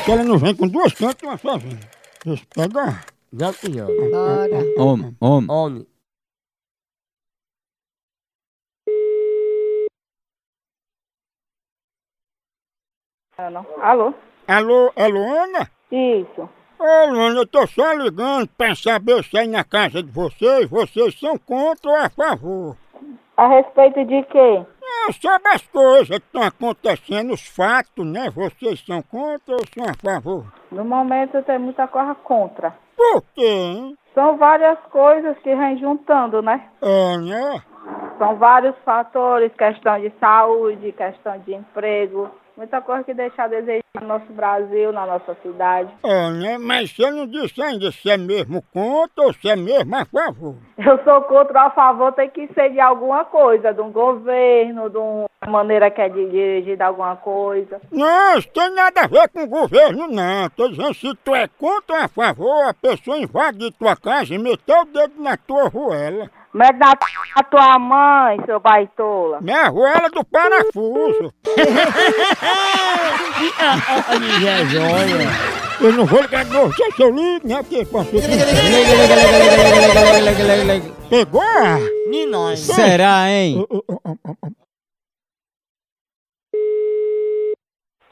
Esse ela não vem com duas cantas e uma eu pegar. Já que já. Bora. Homem, homem. Homem. Alô? Alô, é Luana? Isso. Ô Luana, eu tô só ligando pra saber se aí na casa de vocês, vocês são contra ou a favor. A respeito de quê? É, sobre as coisas que estão acontecendo, os fatos, né? Vocês são contra ou são a favor? No momento tem muita coisa contra. Por quê, hein? São várias coisas que vem juntando, né? É, né? São vários fatores, questão de saúde, questão de emprego, muita coisa que deixa a desejar no nosso Brasil, na nossa cidade. É, né? Mas você não disse ainda se é mesmo contra ou se é mesmo a favor. Eu sou contra ou a favor, tem que ser de alguma coisa, de um governo, de uma maneira que é de dirigir alguma coisa. Não, isso tem nada a ver com o governo, não. Tô dizendo, se tu é contra ou a favor, a pessoa invade tua casa e meteu o dedo na tua ruela. Na p... a tua mãe, seu baitola. Minha ruela do parafuso. É joia. Eu não vou ligar de novo, deixa que eu ligo, né? Porque posso... Pegou? Nós. Será, hein?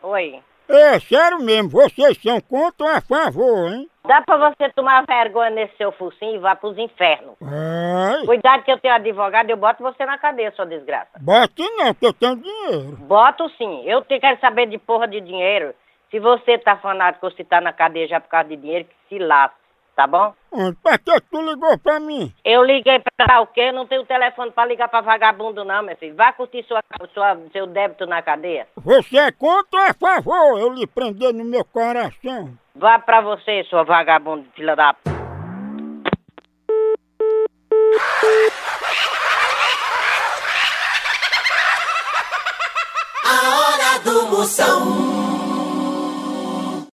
Oi. É sério mesmo, vocês são contra ou a favor, hein? Dá pra você tomar vergonha nesse seu focinho e vá pros infernos. Ai, Cuidado que eu tenho advogado, eu boto você na cadeia, sua desgraça. bote não, que eu tenho dinheiro. Boto sim. Eu te quero saber de porra de dinheiro. Se você tá fanático ou se tá na cadeia já por causa de dinheiro, que se lasque, tá bom? Hum, Pra que tu ligou pra mim? Eu liguei pra o quê? Não tenho telefone pra ligar pra vagabundo não, meu filho. Vá curtir sua, sua, seu débito na cadeia. Você é contra ou a favor? Eu lhe prender no meu coração. Vá pra você, sua vagabundo, filha da p... A hora do Moção.